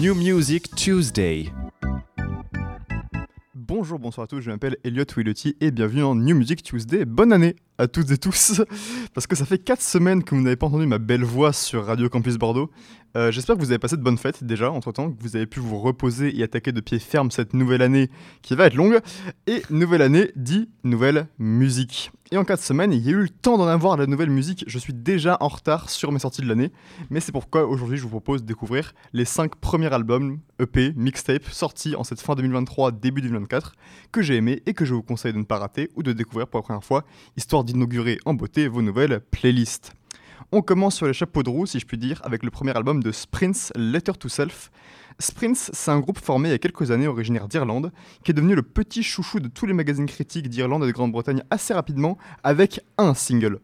New Music Tuesday. Bonjour, bonsoir à tous, je m'appelle Elliot Willotti et bienvenue en New Music Tuesday. Bonne année à toutes et tous, parce que ça fait 4 semaines que vous n'avez pas entendu ma belle voix sur Radio Campus Bordeaux. Euh, J'espère que vous avez passé de bonnes fêtes déjà, entre-temps, que vous avez pu vous reposer et attaquer de pied ferme cette nouvelle année qui va être longue. Et nouvelle année dit nouvelle musique. Et en 4 semaines, il y a eu le temps d'en avoir la nouvelle musique. Je suis déjà en retard sur mes sorties de l'année. Mais c'est pourquoi aujourd'hui je vous propose de découvrir les 5 premiers albums, EP, mixtape, sortis en cette fin 2023, début 2024, que j'ai aimé et que je vous conseille de ne pas rater ou de découvrir pour la première fois, histoire d'inaugurer en beauté vos nouvelles playlists. On commence sur les chapeaux de roue, si je puis dire, avec le premier album de Sprints, Letter to Self. Sprints, c'est un groupe formé il y a quelques années, originaire d'Irlande, qui est devenu le petit chouchou de tous les magazines critiques d'Irlande et de Grande-Bretagne assez rapidement, avec un single.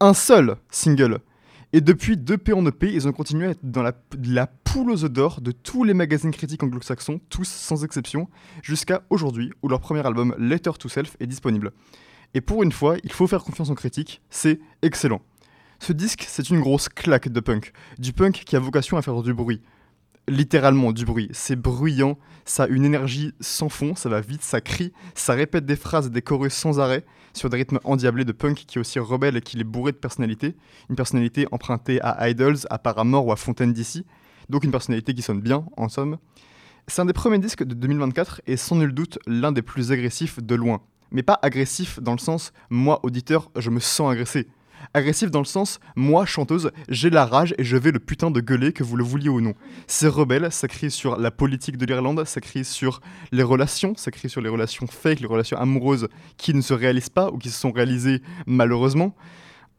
Un seul single. Et depuis deux P en EP, ils ont continué à être dans la, poule aux d'or de tous les magazines critiques anglo-saxons, tous sans exception, jusqu'à aujourd'hui, où leur premier album, Letter to Self, est disponible. Et pour une fois, il faut faire confiance aux critiques, c'est excellent. Ce disque, c'est une grosse claque de punk. Du punk qui a vocation à faire du bruit. Littéralement du bruit. C'est bruyant, ça a une énergie sans fond, ça va vite, ça crie, ça répète des phrases et des chorus sans arrêt, sur des rythmes endiablés de punk qui est aussi rebelle et qui est bourré de personnalité. Une personnalité empruntée à Idols, à Paramore ou à Fontaine d'ici. Donc une personnalité qui sonne bien, en somme. C'est un des premiers disques de 2024 et sans nul doute l'un des plus agressifs de loin. Mais pas agressif dans le sens, moi auditeur, je me sens agressé. Agressif dans le sens, moi, chanteuse, j'ai la rage et je vais le putain de gueuler que vous le vouliez ou non. C'est rebelle, ça crie sur la politique de l'Irlande, ça crie sur les relations, ça crie sur les relations fake, les relations amoureuses qui ne se réalisent pas ou qui se sont réalisées malheureusement.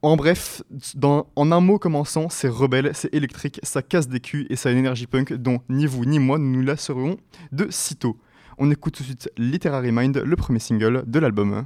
En bref, en un mot commençant, c'est rebelle, c'est électrique, ça casse des culs et ça a une énergie punk dont ni vous ni moi nous nous lasserons de sitôt. On écoute tout de suite Literary Mind, le premier single de l'album.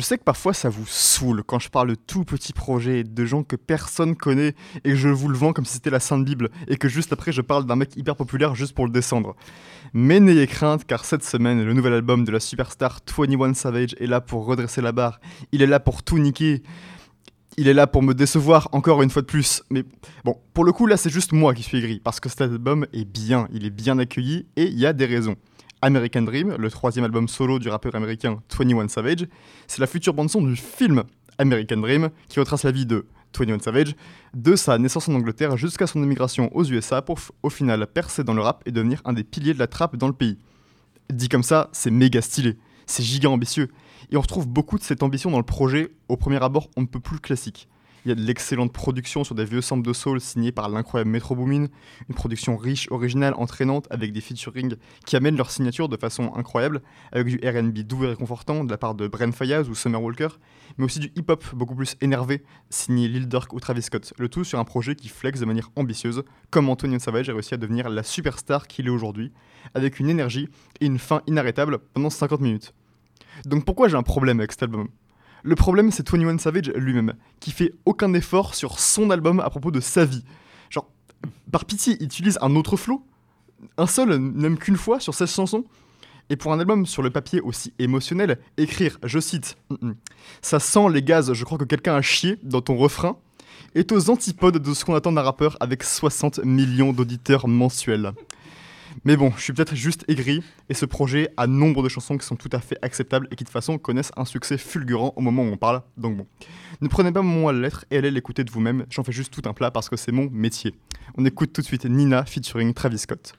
Je sais que parfois ça vous saoule quand je parle de tout petits projets, de gens que personne connaît et que je vous le vends comme si c'était la Sainte Bible et que juste après je parle d'un mec hyper populaire juste pour le descendre. Mais n'ayez crainte car cette semaine, le nouvel album de la superstar 21 Savage est là pour redresser la barre. Il est là pour tout niquer. Il est là pour me décevoir encore une fois de plus. Mais bon, pour le coup là c'est juste moi qui suis aigri parce que cet album est bien, il est bien accueilli et il y a des raisons. American Dream, le troisième album solo du rappeur américain 21 Savage. C'est la future bande-son du film American Dream qui retrace la vie de 21 Savage, de sa naissance en Angleterre jusqu'à son émigration aux USA pour au final percer dans le rap et devenir un des piliers de la trappe dans le pays. Dit comme ça, c'est méga stylé, c'est giga ambitieux, et on retrouve beaucoup de cette ambition dans le projet, au premier abord on ne peut plus classique. Il y a de l'excellente production sur des vieux samples de soul signés par l'incroyable Metro Boomin, une production riche, originale, entraînante, avec des featuring qui amènent leur signature de façon incroyable, avec du RB doux et réconfortant de la part de Bren Fayaz ou Summer Walker, mais aussi du hip-hop beaucoup plus énervé, signé Lil Durk ou Travis Scott, le tout sur un projet qui flex de manière ambitieuse, comme Antonio Savage a réussi à devenir la superstar qu'il est aujourd'hui, avec une énergie et une fin inarrêtable pendant 50 minutes. Donc pourquoi j'ai un problème avec cet album? Le problème, c'est 21 Savage lui-même, qui fait aucun effort sur son album à propos de sa vie. Genre, par pitié, il utilise un autre flow, un seul, même qu'une fois, sur 16 chansons. Et pour un album sur le papier aussi émotionnel, écrire, je cite, Ça sent les gaz, je crois que quelqu'un a chié dans ton refrain, est aux antipodes de ce qu'on attend d'un rappeur avec 60 millions d'auditeurs mensuels. Mais bon, je suis peut-être juste aigri, et ce projet a nombre de chansons qui sont tout à fait acceptables et qui de toute façon connaissent un succès fulgurant au moment où on parle, donc bon. Ne prenez pas mon mot à la lettre et allez l'écouter de vous-même, j'en fais juste tout un plat parce que c'est mon métier. On écoute tout de suite Nina featuring Travis Scott.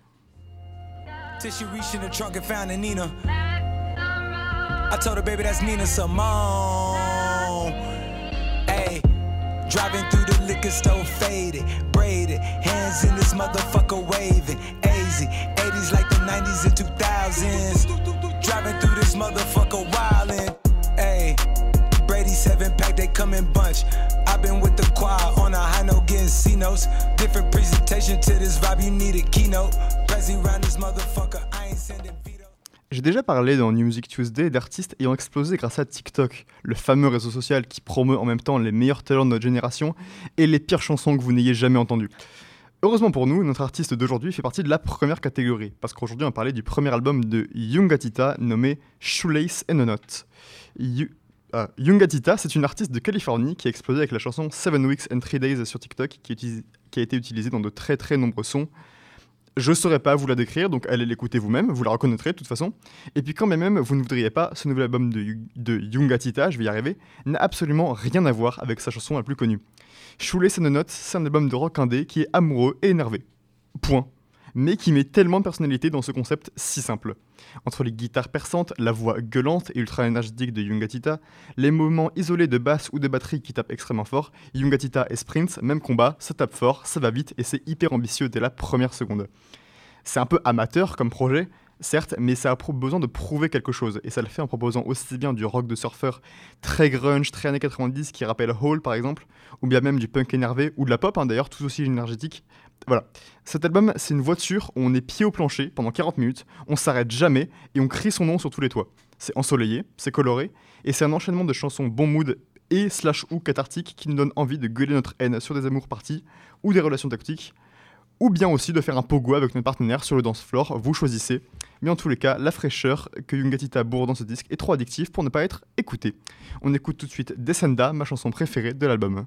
Driving through the liquor store faded, braided. Hands in this motherfucker waving. AZ, 80s like the 90s and 2000s. Driving through this motherfucker wildin'. Ayy, Brady 7 pack, they come in bunch. I been with the choir on a high note getting C notes. Different presentation to this vibe, you need a keynote. Prezi round this motherfucker. J'ai déjà parlé dans New Music Tuesday d'artistes ayant explosé grâce à TikTok, le fameux réseau social qui promeut en même temps les meilleurs talents de notre génération et les pires chansons que vous n'ayez jamais entendues. Heureusement pour nous, notre artiste d'aujourd'hui fait partie de la première catégorie, parce qu'aujourd'hui on va du premier album de Youngatita nommé Shoelace and a Knot. Yu- ah, Youngatita, c'est une artiste de Californie qui a explosé avec la chanson Seven Weeks and Three Days sur TikTok, qui a été utilisée dans de très très nombreux sons. Je saurais pas vous la décrire, donc allez l'écouter vous-même, vous la reconnaîtrez de toute façon. Et puis quand même vous ne voudriez pas, ce nouvel album de, de Youngatita, je vais y arriver, n'a absolument rien à voir avec sa chanson la plus connue. A Knot, c'est un album de rock indé qui est amoureux et énervé. Point. Mais qui met tellement de personnalité dans ce concept si simple. Entre les guitares perçantes, la voix gueulante et ultra énergétique de Youngatita, les moments isolés de basse ou de batterie qui tapent extrêmement fort, Youngatita et Sprint, même combat, ça tape fort, ça va vite et c'est hyper ambitieux dès la première seconde. C'est un peu amateur comme projet, certes, mais ça a besoin de prouver quelque chose, et ça le fait en proposant aussi bien du rock de surfeur très grunge, très années 90 qui rappelle Hall par exemple, ou bien même du punk énervé, ou de la pop hein, d'ailleurs, tout aussi énergétique. Voilà. Cet album, c'est une voiture où on est pied au plancher pendant 40 minutes, on s'arrête jamais et on crie son nom sur tous les toits. C'est ensoleillé, c'est coloré, et c'est un enchaînement de chansons bon mood et slash ou cathartiques qui nous donnent envie de gueuler notre haine sur des amours partis ou des relations tactiques, ou bien aussi de faire un pogo avec notre partenaire sur le dance floor, vous choisissez. Mais en tous les cas, la fraîcheur que Youngatita bourre dans ce disque est trop addictive pour ne pas être écouté. On écoute tout de suite Descenda, ma chanson préférée de l'album.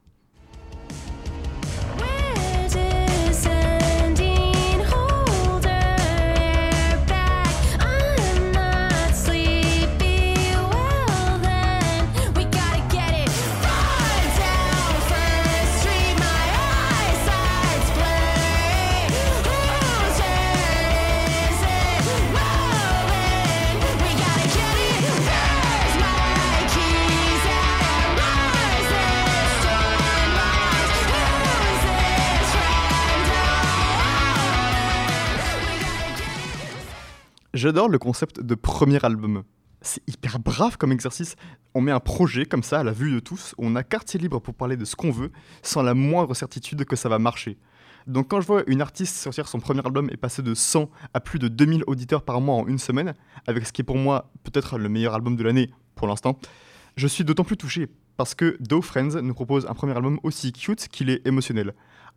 J'adore le concept de premier album. C'est hyper brave comme exercice. On met un projet comme ça à la vue de tous, on a quartier libre pour parler de ce qu'on veut, sans la moindre certitude que ça va marcher. Donc quand je vois une artiste sortir son premier album et passer de 100 à plus de 2000 auditeurs par mois en une semaine, avec ce qui est pour moi peut-être le meilleur album de l'année pour l'instant, je suis d'autant plus touché parce que Do Friends nous propose un premier album aussi cute qu'il est émotionnel.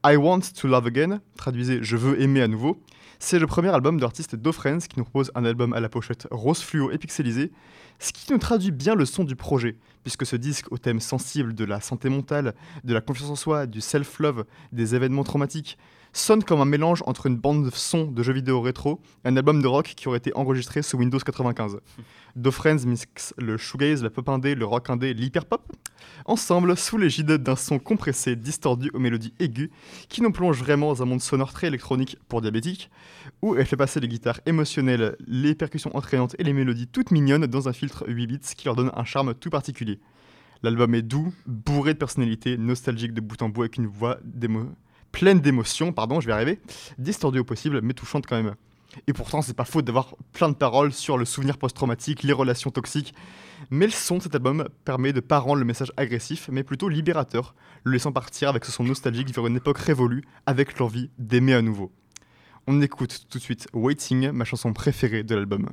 I Want to Love Again, traduisez Je veux aimer à nouveau, c'est le premier album d'artiste Do Friends qui nous propose un album à la pochette rose fluo et pixelisé, ce qui nous traduit bien le son du projet, puisque ce disque au thème sensible de la santé mentale, de la confiance en soi, du self-love, des événements traumatiques, sonne comme un mélange entre une bande son de jeux vidéo rétro et un album de rock qui aurait été enregistré sous Windows 95. Do Friends mixe le shoegaze, la pop indé, le rock indé, l'hyperpop, ensemble sous l'égide d'un son compressé, distordu aux mélodies aiguës, qui nous plonge vraiment dans un monde sonore très électronique pour diabétiques, où elle fait passer les guitares émotionnelles, les percussions entraînantes et les mélodies toutes mignonnes dans un filtre 8 bits qui leur donne un charme tout particulier. L'album est doux, bourré de personnalité, nostalgique de bout en bout avec une voix d'émo- pleine d'émotions, pardon, je vais arriver, distordue au possible, mais touchante quand même. Et pourtant, c'est pas faute d'avoir plein de paroles sur le souvenir post-traumatique, les relations toxiques. Mais le son de cet album permet de pas rendre le message agressif, mais plutôt libérateur, le laissant partir avec ce son nostalgique vers une époque révolue, avec l'envie d'aimer à nouveau. On écoute tout de suite Waiting, ma chanson préférée de l'album.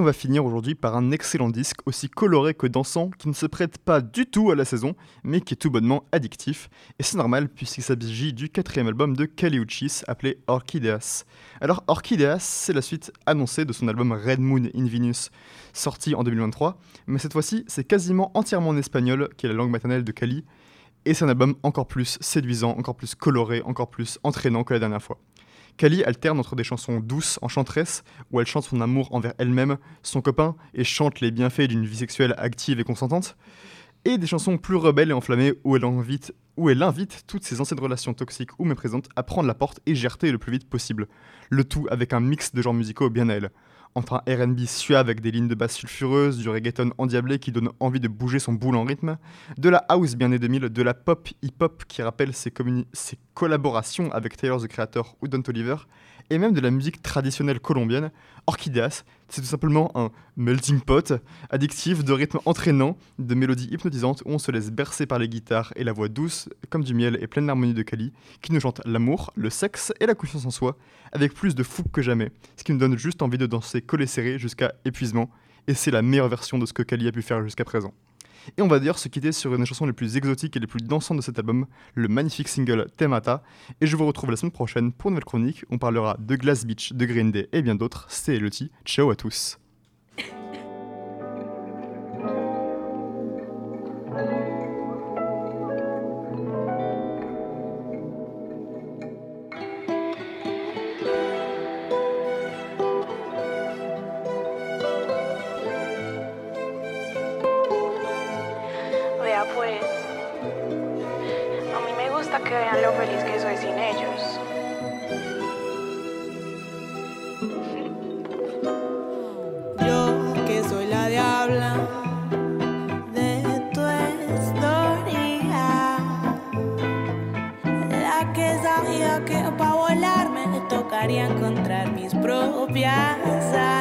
On va finir aujourd'hui par un excellent disque, aussi coloré que dansant, qui ne se prête pas du tout à la saison, mais qui est tout bonnement addictif. Et c'est normal puisqu'il s'agit du quatrième album de Kali Uchis appelé Orchideas. Alors Orchideas, c'est la suite annoncée de son album Red Moon in Venus, sorti en 2023, mais cette fois-ci c'est quasiment entièrement en espagnol, qui est la langue maternelle de Kali, et c'est un album encore plus séduisant, encore plus coloré, encore plus entraînant que la dernière fois. Kali alterne entre des chansons douces, enchanteresses, où elle chante son amour envers elle-même, son copain, et chante les bienfaits d'une vie sexuelle active et consentante, et des chansons plus rebelles et enflammées où elle invite, toutes ses anciennes relations toxiques ou méprisantes à prendre la porte et gerter le plus vite possible. Le tout avec un mix de genres musicaux bien à elle. Entre un RB suave avec des lignes de basse sulfureuses, du reggaeton endiablé qui donne envie de bouger son boule en rythme, de la house bien née 2000, de la pop hip-hop qui rappelle ses, collaborations avec Taylor the Creator ou Don Toliver, et même de la musique traditionnelle colombienne, Orchideas, c'est tout simplement un melting pot addictif de rythmes entraînants, de mélodies hypnotisantes où on se laisse bercer par les guitares et la voix douce comme du miel et pleine d'harmonie de Kali, qui nous chante l'amour, le sexe et la confiance en soi, avec plus de fougue que jamais, ce qui nous donne juste envie de danser collé serré jusqu'à épuisement, et c'est la meilleure version de ce que Kali a pu faire jusqu'à présent. Et on va d'ailleurs se quitter sur une des chansons les plus exotiques et les plus dansantes de cet album, le magnifique single Temata. Et je vous retrouve la semaine prochaine pour une nouvelle chronique. On parlera de Glass Beach, de Green Day et bien d'autres. C'est Elodie. Ciao à tous. biasa.